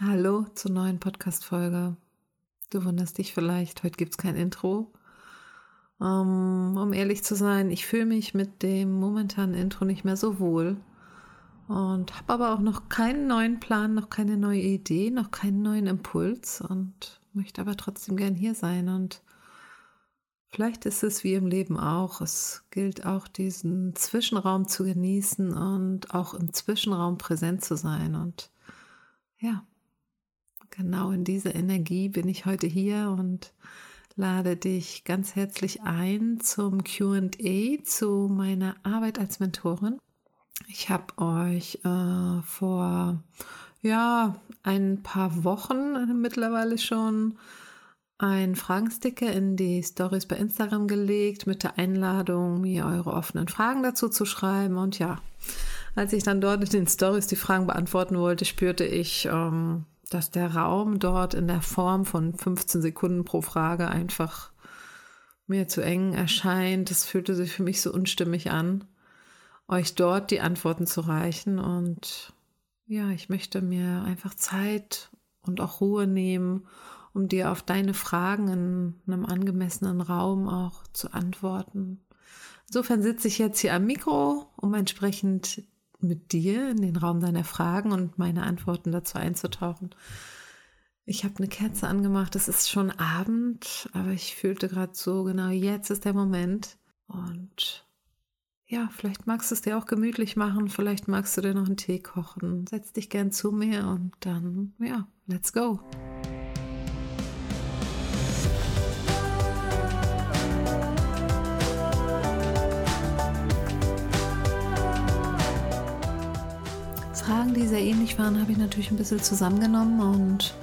Hallo zur neuen Podcast-Folge. Du wunderst dich vielleicht, heute gibt es kein Intro. Um, ähm, um ehrlich zu sein, ich fühle mich mit dem momentanen Intro nicht mehr so wohl und habe aber auch noch keinen neuen Plan, noch keine neue Idee, noch keinen neuen Impuls und möchte aber trotzdem gern hier sein und vielleicht ist es wie im Leben auch. Es gilt auch diesen Zwischenraum zu genießen und auch im Zwischenraum präsent zu sein und ja, Genau in dieser Energie bin ich heute hier und lade dich ganz herzlich ein zum QA zu meiner Arbeit als Mentorin. Ich habe euch äh, vor ja ein paar Wochen mittlerweile schon ein Fragensticker in die Stories bei Instagram gelegt mit der Einladung, mir eure offenen Fragen dazu zu schreiben. Und ja, als ich dann dort in den Stories die Fragen beantworten wollte, spürte ich, ähm, dass der Raum dort in der Form von 15 Sekunden pro Frage einfach mir zu eng erscheint. Das fühlte sich für mich so unstimmig an, euch dort die Antworten zu reichen. Und ja, ich möchte mir einfach Zeit und auch Ruhe nehmen, um dir auf deine Fragen in einem angemessenen Raum auch zu antworten. Insofern sitze ich jetzt hier am Mikro, um entsprechend mit dir in den Raum deiner Fragen und meine Antworten dazu einzutauchen. Ich habe eine Kerze angemacht, es ist schon Abend, aber ich fühlte gerade so, genau jetzt ist der Moment. Und ja, vielleicht magst du es dir auch gemütlich machen, vielleicht magst du dir noch einen Tee kochen. Setz dich gern zu mir und dann, ja, let's go. Die sehr ähnlich waren, habe ich natürlich ein bisschen zusammengenommen und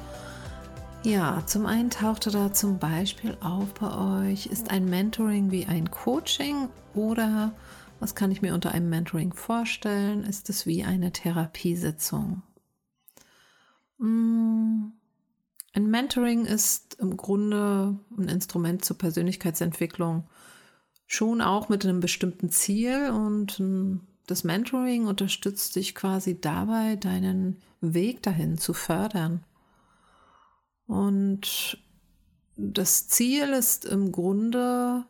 ja, zum einen tauchte da zum Beispiel auf bei euch, ist ein Mentoring wie ein Coaching oder was kann ich mir unter einem Mentoring vorstellen? Ist es wie eine Therapiesitzung? Mm, ein Mentoring ist im Grunde ein Instrument zur Persönlichkeitsentwicklung, schon auch mit einem bestimmten Ziel und ein das Mentoring unterstützt dich quasi dabei, deinen Weg dahin zu fördern. Und das Ziel ist im Grunde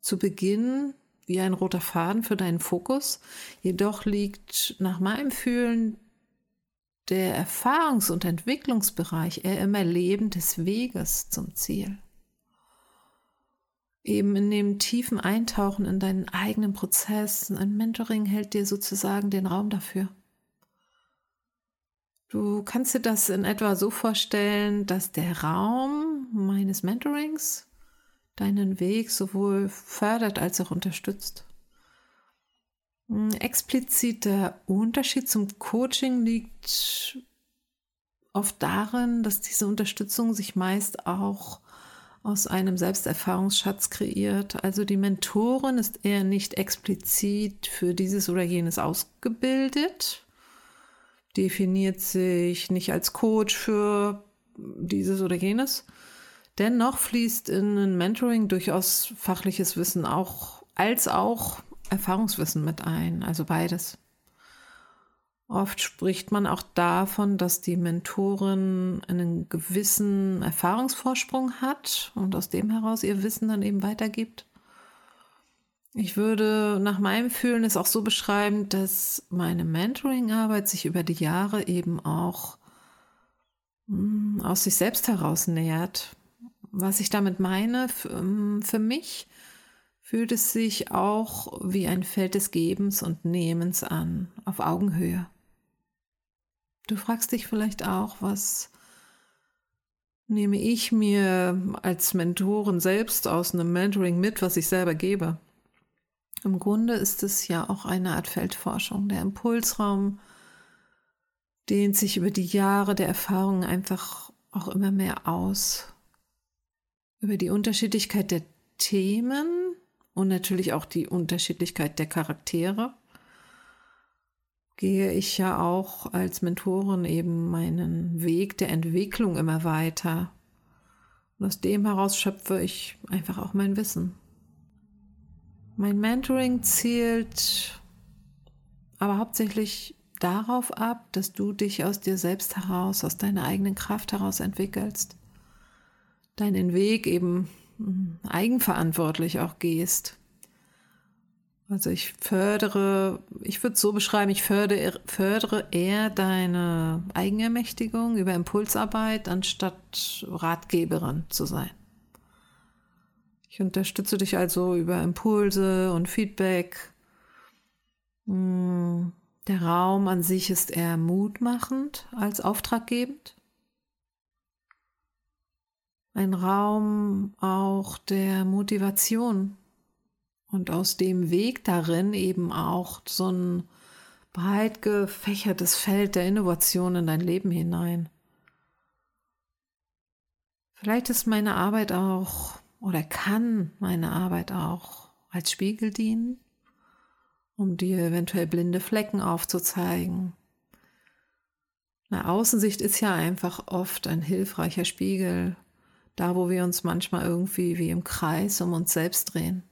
zu Beginn wie ein roter Faden für deinen Fokus. Jedoch liegt nach meinem Fühlen der Erfahrungs- und Entwicklungsbereich eher im Erleben des Weges zum Ziel eben in dem tiefen Eintauchen in deinen eigenen Prozess. Ein Mentoring hält dir sozusagen den Raum dafür. Du kannst dir das in etwa so vorstellen, dass der Raum meines Mentorings deinen Weg sowohl fördert als auch unterstützt. Ein expliziter Unterschied zum Coaching liegt oft darin, dass diese Unterstützung sich meist auch aus einem Selbsterfahrungsschatz kreiert. Also die Mentorin ist eher nicht explizit für dieses oder jenes ausgebildet, definiert sich nicht als Coach für dieses oder jenes. Dennoch fließt in ein Mentoring durchaus fachliches Wissen auch als auch Erfahrungswissen mit ein, also beides. Oft spricht man auch davon, dass die Mentorin einen gewissen Erfahrungsvorsprung hat und aus dem heraus ihr Wissen dann eben weitergibt. Ich würde nach meinem Fühlen es auch so beschreiben, dass meine Mentoring-Arbeit sich über die Jahre eben auch hm, aus sich selbst heraus nähert. Was ich damit meine, hm, für mich fühlt es sich auch wie ein Feld des Gebens und Nehmens an, auf Augenhöhe. Du fragst dich vielleicht auch, was nehme ich mir als Mentorin selbst aus einem Mentoring mit, was ich selber gebe? Im Grunde ist es ja auch eine Art Feldforschung. Der Impulsraum dehnt sich über die Jahre der Erfahrung einfach auch immer mehr aus. Über die Unterschiedlichkeit der Themen und natürlich auch die Unterschiedlichkeit der Charaktere gehe ich ja auch als Mentorin eben meinen Weg der Entwicklung immer weiter. Und aus dem heraus schöpfe ich einfach auch mein Wissen. Mein Mentoring zielt aber hauptsächlich darauf ab, dass du dich aus dir selbst heraus, aus deiner eigenen Kraft heraus entwickelst, deinen Weg eben eigenverantwortlich auch gehst. Also ich fördere, ich würde es so beschreiben, ich fördere, fördere eher deine Eigenermächtigung über Impulsarbeit, anstatt Ratgeberin zu sein. Ich unterstütze dich also über Impulse und Feedback. Hm, der Raum an sich ist eher mutmachend als auftraggebend. Ein Raum auch der Motivation und aus dem Weg darin eben auch so ein breit gefächertes Feld der Innovation in dein Leben hinein. Vielleicht ist meine Arbeit auch oder kann meine Arbeit auch als Spiegel dienen, um dir eventuell blinde Flecken aufzuzeigen. Eine Außensicht ist ja einfach oft ein hilfreicher Spiegel, da wo wir uns manchmal irgendwie wie im Kreis um uns selbst drehen.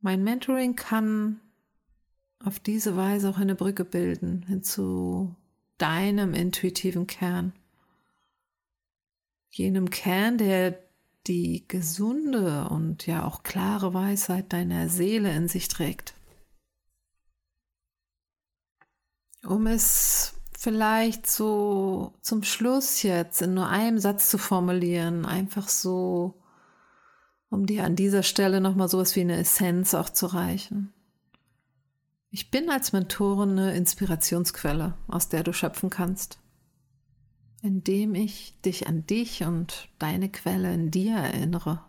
Mein Mentoring kann auf diese Weise auch eine Brücke bilden hin zu deinem intuitiven Kern. Jenem Kern, der die gesunde und ja auch klare Weisheit deiner Seele in sich trägt. Um es vielleicht so zum Schluss jetzt in nur einem Satz zu formulieren, einfach so, um dir an dieser Stelle nochmal sowas wie eine Essenz auch zu reichen. Ich bin als Mentorin eine Inspirationsquelle, aus der du schöpfen kannst indem ich dich an dich und deine Quelle in dir erinnere.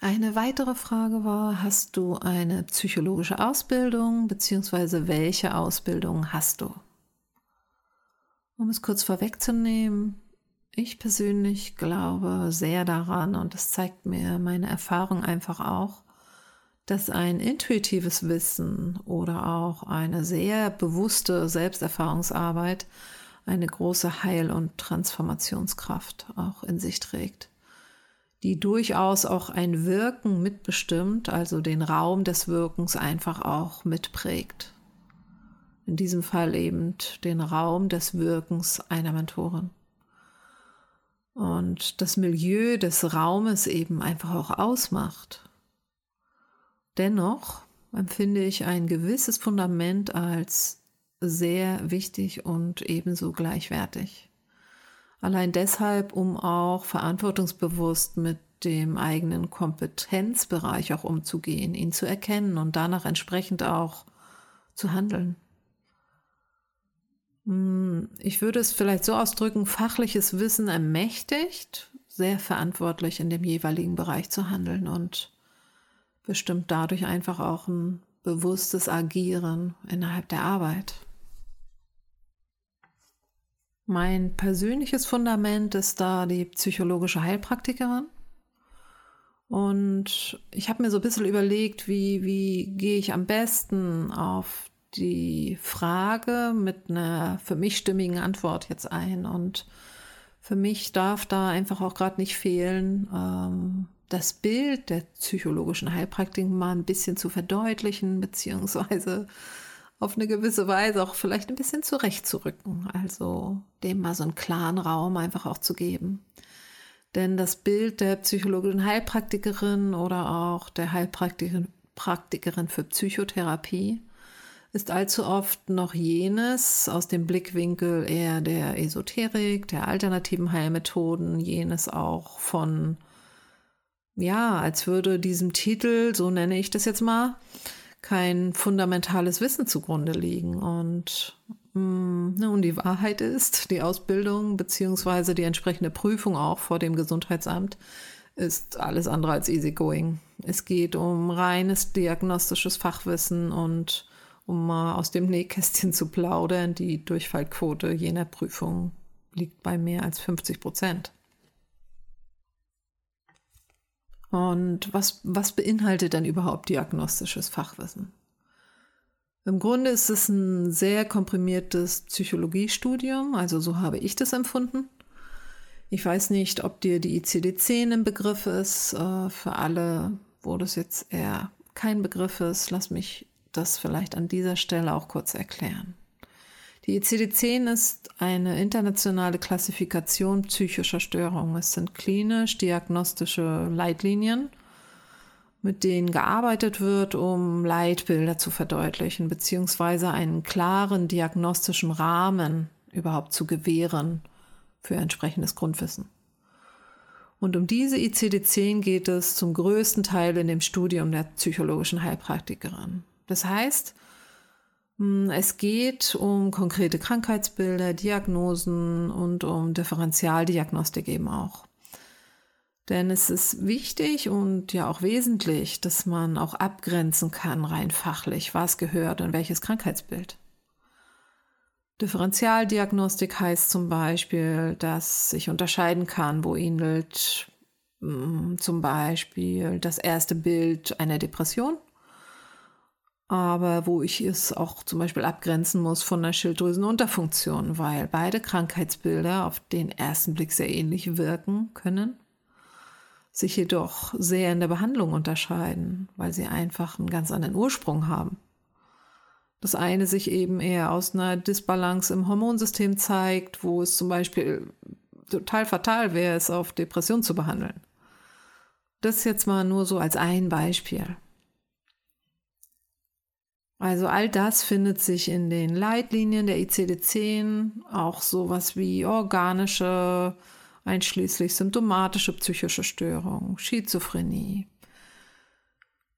Eine weitere Frage war, hast du eine psychologische Ausbildung bzw. welche Ausbildung hast du? Um es kurz vorwegzunehmen, ich persönlich glaube sehr daran und das zeigt mir meine Erfahrung einfach auch, dass ein intuitives Wissen oder auch eine sehr bewusste Selbsterfahrungsarbeit eine große Heil- und Transformationskraft auch in sich trägt, die durchaus auch ein Wirken mitbestimmt, also den Raum des Wirkens einfach auch mitprägt. In diesem Fall eben den Raum des Wirkens einer Mentorin. Und das Milieu des Raumes eben einfach auch ausmacht Dennoch empfinde ich ein gewisses Fundament als sehr wichtig und ebenso gleichwertig. Allein deshalb, um auch verantwortungsbewusst mit dem eigenen Kompetenzbereich auch umzugehen, ihn zu erkennen und danach entsprechend auch zu handeln. Hm, ich würde es vielleicht so ausdrücken, fachliches Wissen ermächtigt, sehr verantwortlich in dem jeweiligen Bereich zu handeln und bestimmt dadurch einfach auch ein bewusstes Agieren innerhalb der Arbeit. Mein persönliches Fundament ist da die psychologische Heilpraktikerin. Und ich habe mir so ein bisschen überlegt, wie, wie gehe ich am besten auf die Frage mit einer für mich stimmigen Antwort jetzt ein. Und für mich darf da einfach auch gerade nicht fehlen, ähm, das Bild der psychologischen Heilpraktiken mal ein bisschen zu verdeutlichen, beziehungsweise auf eine gewisse Weise auch vielleicht ein bisschen zurechtzurücken. Also dem mal so einen klaren Raum einfach auch zu geben. Denn das Bild der psychologischen Heilpraktikerin oder auch der Heilpraktikerin Praktikerin für Psychotherapie ist allzu oft noch jenes aus dem Blickwinkel eher der Esoterik, der alternativen Heilmethoden, jenes auch von ja, als würde diesem Titel, so nenne ich das jetzt mal, kein fundamentales Wissen zugrunde liegen. Und, mm, ne, und die Wahrheit ist, die Ausbildung beziehungsweise die entsprechende Prüfung auch vor dem Gesundheitsamt ist alles andere als easygoing. Es geht um reines diagnostisches Fachwissen und um mal aus dem Nähkästchen zu plaudern, die Durchfallquote jener Prüfung liegt bei mehr als 50 Prozent. Und was, was beinhaltet denn überhaupt diagnostisches Fachwissen? Im Grunde ist es ein sehr komprimiertes Psychologiestudium, also so habe ich das empfunden. Ich weiß nicht, ob dir die ICD-10 im Begriff ist. Äh, für alle, wo das jetzt eher kein Begriff ist, lass mich das vielleicht an dieser Stelle auch kurz erklären. Die ICD-10 ist eine internationale Klassifikation psychischer Störungen. Es sind klinisch-diagnostische Leitlinien, mit denen gearbeitet wird, um Leitbilder zu verdeutlichen, beziehungsweise einen klaren diagnostischen Rahmen überhaupt zu gewähren für entsprechendes Grundwissen. Und um diese ICD-10 geht es zum größten Teil in dem Studium der psychologischen Heilpraktikerin. Das heißt, hm, es geht um konkrete Krankheitsbilder, Diagnosen und um Differentialdiagnostik eben auch. Denn es ist wichtig und ja auch wesentlich, dass man auch abgrenzen kann, rein fachlich, was gehört in welches Krankheitsbild. Differentialdiagnostik heißt zum Beispiel, dass ich unterscheiden kann, wo ähnelt hm, zum Beispiel das erste Bild einer Depression aber wo ich es auch zum Beispiel abgrenzen muss von der Schilddrüsenunterfunktion, weil beide Krankheitsbilder auf den ersten Blick sehr ähnlich wirken können, sich jedoch sehr in der Behandlung unterscheiden, weil sie einfach einen ganz anderen Ursprung haben. Das eine sich eben eher aus einer Disbalance im Hormonsystem zeigt, wo es zum Beispiel total fatal wäre, es auf Depression zu behandeln. Das jetzt mal nur so als ein Beispiel. Also all das findet sich in den Leitlinien der ICD-10, auch sowas wie organische, einschließlich symptomatische psychische Störungen, Schizophrenie,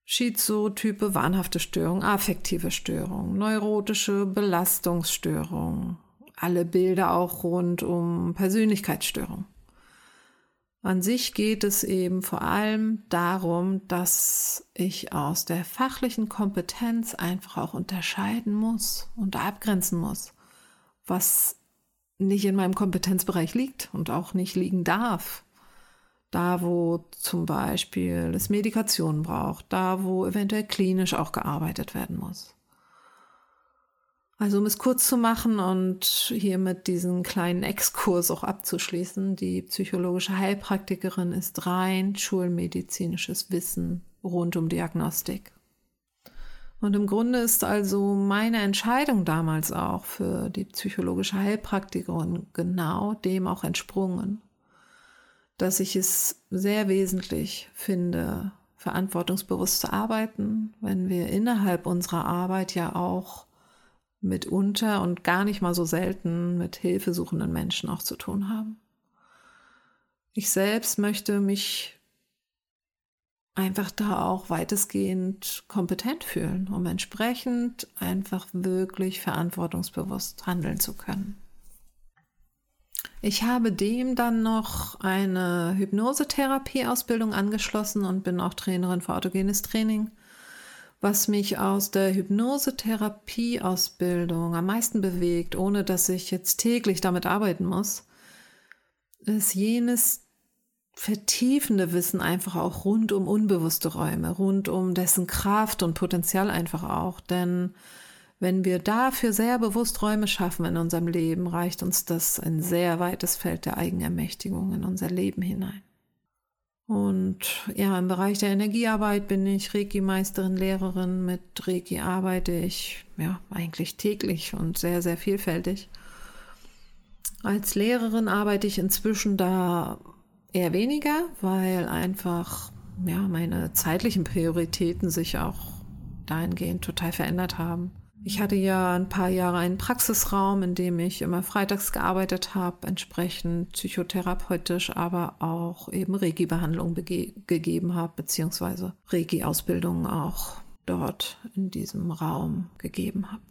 Schizotype wahnhafte Störung, affektive Störung, neurotische Belastungsstörung, alle Bilder auch rund um Persönlichkeitsstörung. An sich geht es eben vor allem darum, dass ich aus der fachlichen Kompetenz einfach auch unterscheiden muss und abgrenzen muss, was nicht in meinem Kompetenzbereich liegt und auch nicht liegen darf. Da, wo zum Beispiel es Medikationen braucht, da, wo eventuell klinisch auch gearbeitet werden muss. Also um es kurz zu machen und hiermit diesen kleinen Exkurs auch abzuschließen, die psychologische Heilpraktikerin ist rein schulmedizinisches Wissen rund um Diagnostik. Und im Grunde ist also meine Entscheidung damals auch für die psychologische Heilpraktikerin genau dem auch entsprungen, dass ich es sehr wesentlich finde, verantwortungsbewusst zu arbeiten, wenn wir innerhalb unserer Arbeit ja auch mitunter und gar nicht mal so selten mit hilfesuchenden Menschen auch zu tun haben. Ich selbst möchte mich einfach da auch weitestgehend kompetent fühlen, um entsprechend einfach wirklich verantwortungsbewusst handeln zu können. Ich habe dem dann noch eine Hypnosetherapie-Ausbildung angeschlossen und bin auch Trainerin für autogenes Training was mich aus der Hypnosetherapie-Ausbildung am meisten bewegt, ohne dass ich jetzt täglich damit arbeiten muss, ist jenes vertiefende Wissen einfach auch rund um unbewusste Räume, rund um dessen Kraft und Potenzial einfach auch. Denn wenn wir dafür sehr bewusst Räume schaffen in unserem Leben, reicht uns das ein sehr weites Feld der Eigenermächtigung in unser Leben hinein. Und ja, im Bereich der Energiearbeit bin ich Reiki-Meisterin, Lehrerin. Mit Reiki arbeite ich ja eigentlich täglich und sehr, sehr vielfältig. Als Lehrerin arbeite ich inzwischen da eher weniger, weil einfach ja meine zeitlichen Prioritäten sich auch dahingehend total verändert haben. Ich hatte ja ein paar Jahre einen Praxisraum, in dem ich immer freitags gearbeitet habe, entsprechend psychotherapeutisch, aber auch eben Reiki-Behandlung gegeben habe, beziehungsweise Reiki-Ausbildungen auch dort in diesem Raum gegeben habe.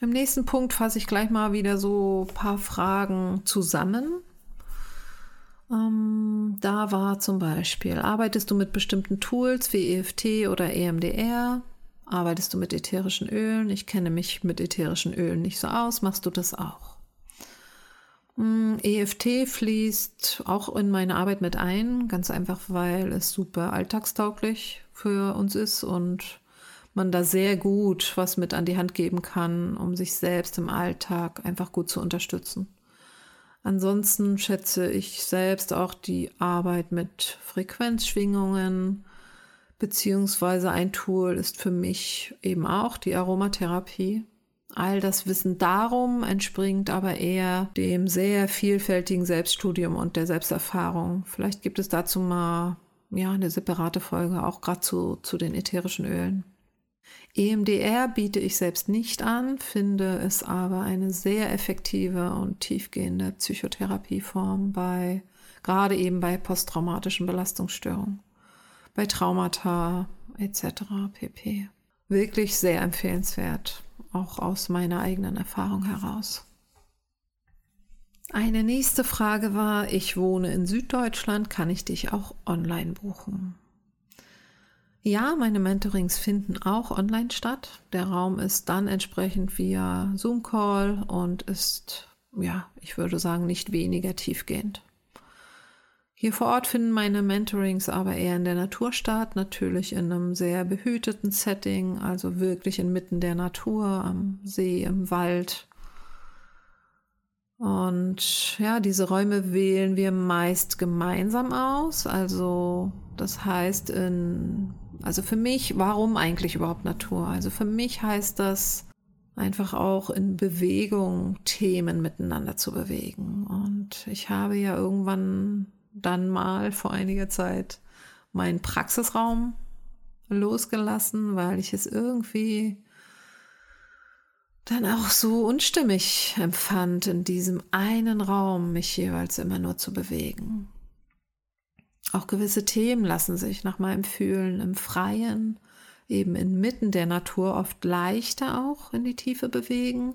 Im nächsten Punkt fasse ich gleich mal wieder so ein paar Fragen zusammen. Ähm, da war zum Beispiel, arbeitest du mit bestimmten Tools wie EFT oder EMDR? Arbeitest du mit ätherischen Ölen? Ich kenne mich mit ätherischen Ölen nicht so aus. Machst du das auch? Hm, EFT fließt auch in meine Arbeit mit ein, ganz einfach, weil es super alltagstauglich für uns ist und man da sehr gut was mit an die Hand geben kann, um sich selbst im Alltag einfach gut zu unterstützen. Ansonsten schätze ich selbst auch die Arbeit mit Frequenzschwingungen, Beziehungsweise ein Tool ist für mich eben auch die Aromatherapie. All das Wissen darum entspringt aber eher dem sehr vielfältigen Selbststudium und der Selbsterfahrung. Vielleicht gibt es dazu mal ja, eine separate Folge, auch gerade zu, zu den ätherischen Ölen. EMDR biete ich selbst nicht an, finde es aber eine sehr effektive und tiefgehende Psychotherapieform bei, gerade eben bei posttraumatischen Belastungsstörungen, bei Traumata etc. pp. Wirklich sehr empfehlenswert, auch aus meiner eigenen Erfahrung heraus. Eine nächste Frage war, ich wohne in Süddeutschland, kann ich dich auch online buchen? Ja, meine Mentorings finden auch online statt. Der Raum ist dann entsprechend via Zoom-Call und ist, ja, ich würde sagen, nicht weniger tiefgehend. Hier vor Ort finden meine Mentorings aber eher in der Natur statt, natürlich in einem sehr behüteten Setting, also wirklich inmitten der Natur, am See, im Wald, und ja, diese Räume wählen wir meist gemeinsam aus. Also das heißt, in, also für mich, warum eigentlich überhaupt Natur? Also für mich heißt das einfach auch in Bewegung Themen miteinander zu bewegen. Und ich habe ja irgendwann dann mal vor einiger Zeit meinen Praxisraum losgelassen, weil ich es irgendwie dann auch so unstimmig empfand, in diesem einen Raum mich jeweils immer nur zu bewegen. Auch gewisse Themen lassen sich nach meinem Fühlen im Freien, eben inmitten der Natur oft leichter auch in die Tiefe bewegen.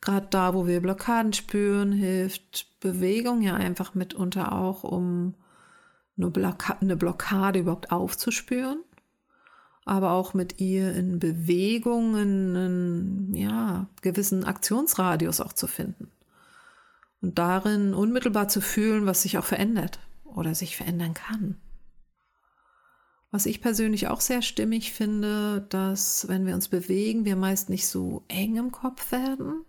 Gerade da, wo wir Blockaden spüren, hilft Bewegung ja einfach mitunter auch, um eine Blockade überhaupt aufzuspüren aber auch mit ihr in Bewegungen, einen ja, gewissen Aktionsradius auch zu finden. Und darin unmittelbar zu fühlen, was sich auch verändert oder sich verändern kann. Was ich persönlich auch sehr stimmig finde, dass wenn wir uns bewegen, wir meist nicht so eng im Kopf werden.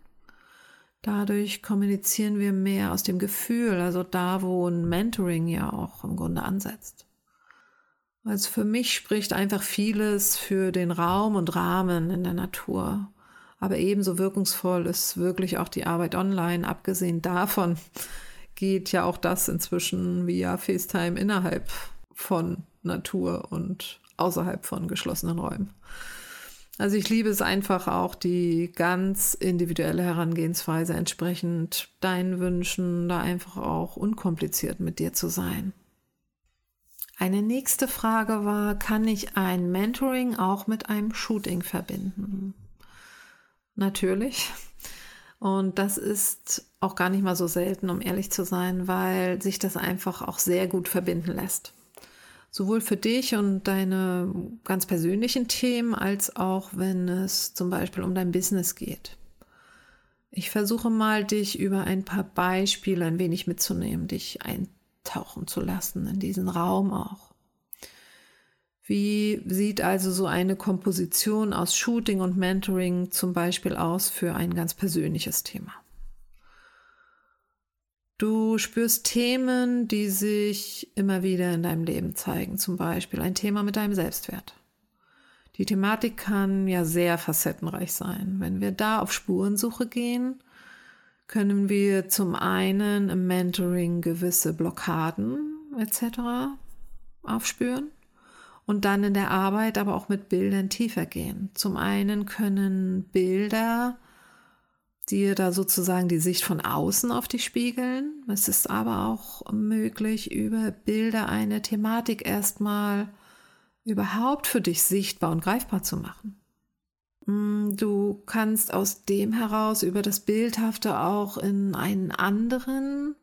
Dadurch kommunizieren wir mehr aus dem Gefühl, also da, wo ein Mentoring ja auch im Grunde ansetzt. Also für mich spricht einfach vieles für den Raum und Rahmen in der Natur. Aber ebenso wirkungsvoll ist wirklich auch die Arbeit online. Abgesehen davon geht ja auch das inzwischen via FaceTime innerhalb von Natur und außerhalb von geschlossenen Räumen. Also ich liebe es einfach auch, die ganz individuelle Herangehensweise entsprechend deinen Wünschen, da einfach auch unkompliziert mit dir zu sein. Eine nächste Frage war, kann ich ein Mentoring auch mit einem Shooting verbinden? Natürlich. Und das ist auch gar nicht mal so selten, um ehrlich zu sein, weil sich das einfach auch sehr gut verbinden lässt. Sowohl für dich und deine ganz persönlichen Themen, als auch wenn es zum Beispiel um dein Business geht. Ich versuche mal, dich über ein paar Beispiele ein wenig mitzunehmen, dich ein tauchen zu lassen in diesen Raum auch. Wie sieht also so eine Komposition aus Shooting und Mentoring zum Beispiel aus für ein ganz persönliches Thema? Du spürst Themen, die sich immer wieder in deinem Leben zeigen, zum Beispiel ein Thema mit deinem Selbstwert. Die Thematik kann ja sehr facettenreich sein. Wenn wir da auf Spurensuche gehen, können wir zum einen im Mentoring gewisse Blockaden etc. aufspüren und dann in der Arbeit aber auch mit Bildern tiefer gehen. Zum einen können Bilder dir da sozusagen die Sicht von außen auf dich spiegeln. Es ist aber auch möglich, über Bilder eine Thematik erstmal überhaupt für dich sichtbar und greifbar zu machen. Mm, du kannst aus dem heraus über das Bildhafte auch in einen anderen,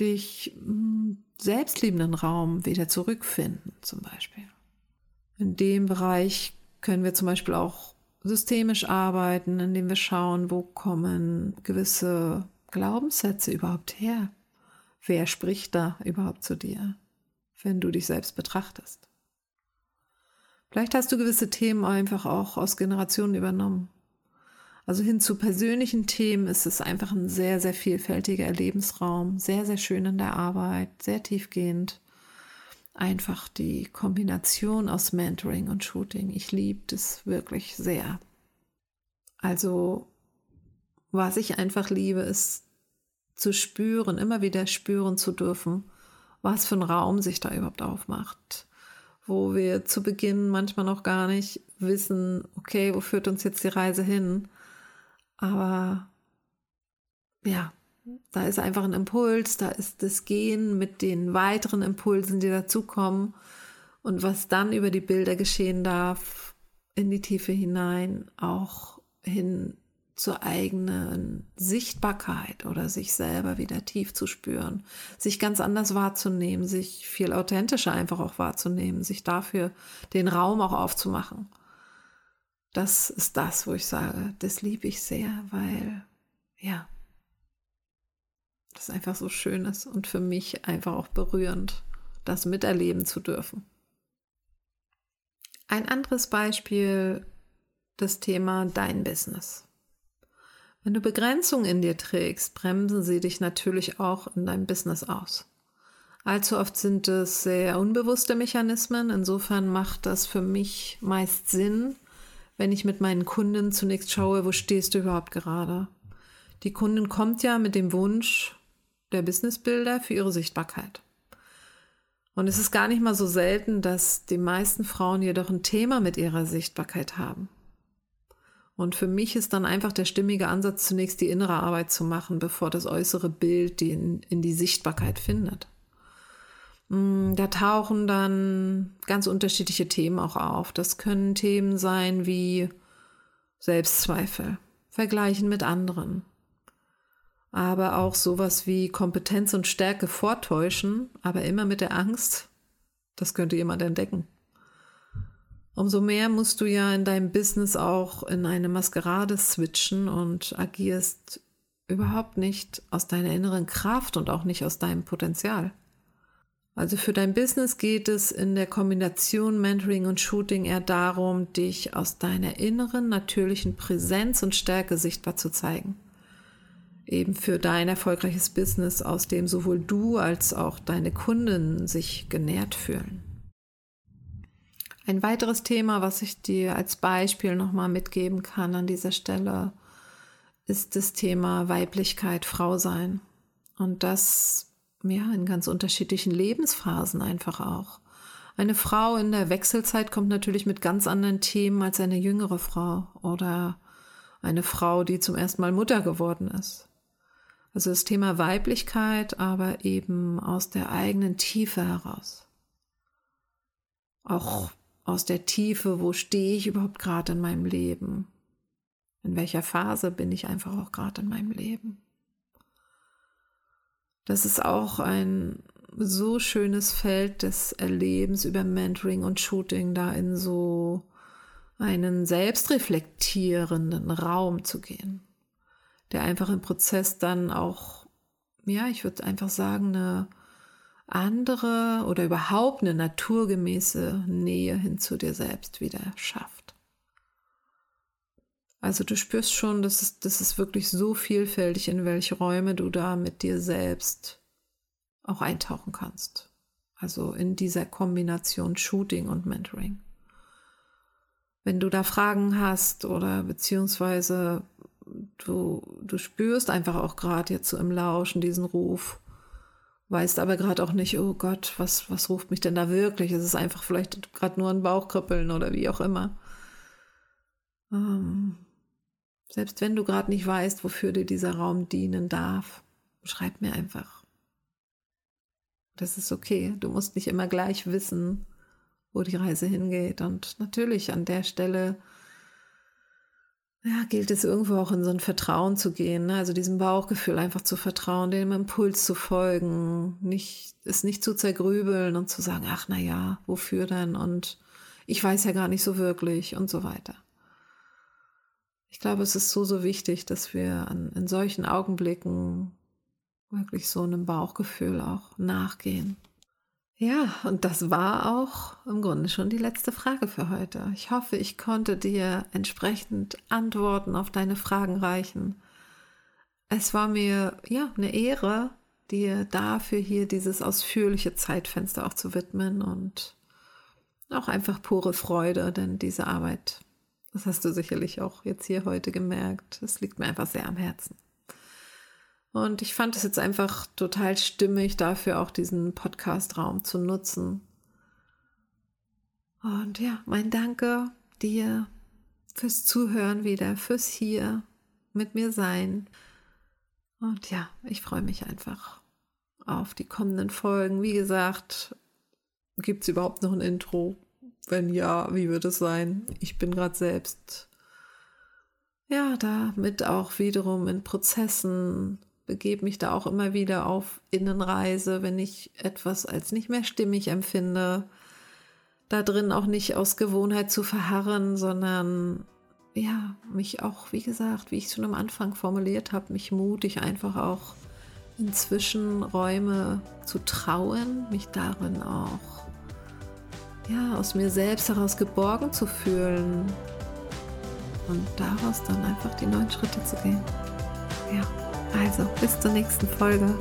dich mm, selbstliebenden Raum wieder zurückfinden, zum Beispiel. In dem Bereich können wir zum Beispiel auch systemisch arbeiten, indem wir schauen, wo kommen gewisse Glaubenssätze überhaupt her? Wer spricht da überhaupt zu dir, wenn du dich selbst betrachtest? Vielleicht hast du gewisse Themen einfach auch aus Generationen übernommen. Also hin zu persönlichen Themen ist es einfach ein sehr, sehr vielfältiger Erlebensraum, sehr, sehr schön in der Arbeit, sehr tiefgehend. Einfach die Kombination aus Mentoring und Shooting. Ich liebe das wirklich sehr. Also, was ich einfach liebe, ist zu spüren, immer wieder spüren zu dürfen, was für ein Raum sich da überhaupt aufmacht. Wo wir zu Beginn manchmal noch gar nicht wissen, okay, wo führt uns jetzt die Reise hin? Aber ja, da ist einfach ein Impuls, da ist das Gehen mit den weiteren Impulsen, die dazukommen und was dann über die Bilder geschehen darf, in die Tiefe hinein, auch hin zur eigenen Sichtbarkeit oder sich selber wieder tief zu spüren, sich ganz anders wahrzunehmen, sich viel authentischer einfach auch wahrzunehmen, sich dafür den Raum auch aufzumachen. Das ist das, wo ich sage, das liebe ich sehr, weil ja, das einfach so schön ist und für mich einfach auch berührend, das miterleben zu dürfen. Ein anderes Beispiel, das Thema dein Business. Wenn du Begrenzungen in dir trägst, bremsen sie dich natürlich auch in deinem Business aus. Allzu oft sind es sehr unbewusste Mechanismen. Insofern macht das für mich meist Sinn, wenn ich mit meinen Kunden zunächst schaue, wo stehst du überhaupt gerade? Die Kundin kommt ja mit dem Wunsch, der Businessbilder für ihre Sichtbarkeit. Und es ist gar nicht mal so selten, dass die meisten Frauen jedoch ein Thema mit ihrer Sichtbarkeit haben. Und für mich ist dann einfach der stimmige Ansatz, zunächst die innere Arbeit zu machen, bevor das äußere Bild die in, in die Sichtbarkeit findet. Mm, da tauchen dann ganz unterschiedliche Themen auch auf. Das können Themen sein wie Selbstzweifel, Vergleichen mit anderen, aber auch sowas wie Kompetenz und Stärke vortäuschen, aber immer mit der Angst, das könnte jemand entdecken. Umso mehr musst du ja in deinem Business auch in eine Maskerade switchen und agierst überhaupt nicht aus deiner inneren Kraft und auch nicht aus deinem Potenzial. Also für dein Business geht es in der Kombination Mentoring und Shooting eher darum, dich aus deiner inneren natürlichen Präsenz und Stärke sichtbar zu zeigen eben für dein erfolgreiches Business, aus dem sowohl du als auch deine Kunden sich genährt fühlen. Ein weiteres Thema, was ich dir als Beispiel nochmal mitgeben kann an dieser Stelle, ist das Thema Weiblichkeit, Frau sein. Und das ja in ganz unterschiedlichen Lebensphasen einfach auch. Eine Frau in der Wechselzeit kommt natürlich mit ganz anderen Themen als eine jüngere Frau oder eine Frau, die zum ersten Mal Mutter geworden ist. Also das Thema Weiblichkeit, aber eben aus der eigenen Tiefe heraus. Auch aus der Tiefe, wo stehe ich überhaupt gerade in meinem Leben? In welcher Phase bin ich einfach auch gerade in meinem Leben? Das ist auch ein so schönes Feld des Erlebens über Mentoring und Shooting, da in so einen selbstreflektierenden Raum zu gehen der einfach im Prozess dann auch, ja, ich würde einfach sagen, eine andere oder überhaupt eine naturgemäße Nähe hin zu dir selbst wieder schafft. Also du spürst schon, dass es, das ist wirklich so vielfältig, in welche Räume du da mit dir selbst auch eintauchen kannst. Also in dieser Kombination Shooting und Mentoring. Wenn du da Fragen hast oder beziehungsweise du, du spürst einfach auch gerade jetzt so im Lauschen diesen Ruf, weißt aber gerade auch nicht, oh Gott, was, was ruft mich denn da wirklich? Es ist einfach vielleicht gerade nur ein Bauchkribbeln oder wie auch immer. Ähm, selbst wenn du gerade nicht weißt, wofür dir dieser Raum dienen darf, schreib mir einfach. Das ist okay. Du musst nicht immer gleich wissen, wo die Reise hingeht. Und natürlich an der Stelle ja, gilt es irgendwo auch in so ein Vertrauen zu gehen, ne? also diesem Bauchgefühl einfach zu vertrauen, dem Impuls zu folgen, nicht, es nicht zu zergrübeln und zu sagen, ach na ja, wofür denn und ich weiß ja gar nicht so wirklich und so weiter. Ich glaube, es ist so, so wichtig, dass wir an, in solchen Augenblicken wirklich so einem Bauchgefühl auch nachgehen. Ja, und das war auch im Grunde schon die letzte Frage für heute. Ich hoffe, ich konnte dir entsprechend Antworten auf deine Fragen reichen. Es war mir ja eine Ehre, dir dafür hier dieses ausführliche Zeitfenster auch zu widmen und auch einfach pure Freude, denn diese Arbeit, das hast du sicherlich auch jetzt hier heute gemerkt, das liegt mir einfach sehr am Herzen. Und ich fand es jetzt einfach total stimmig, dafür auch diesen Podcast-Raum zu nutzen. Und ja, mein Danke dir fürs Zuhören wieder, fürs Hier mit mir sein. Und ja, ich freue mich einfach auf die kommenden Folgen. Wie gesagt, gibt es überhaupt noch ein Intro? Wenn ja, wie wird es sein? Ich bin gerade selbst ja damit auch wiederum in Prozessen begebe mich da auch immer wieder auf Innenreise, wenn ich etwas als nicht mehr stimmig empfinde. Da drin auch nicht aus Gewohnheit zu verharren, sondern ja, mich auch, wie gesagt, wie ich es schon am Anfang formuliert habe, mich mutig einfach auch in Zwischenräume zu trauen, mich darin auch ja, aus mir selbst heraus geborgen zu fühlen und daraus dann einfach die neuen Schritte zu gehen. Ja. Also, bis zur nächsten Folge.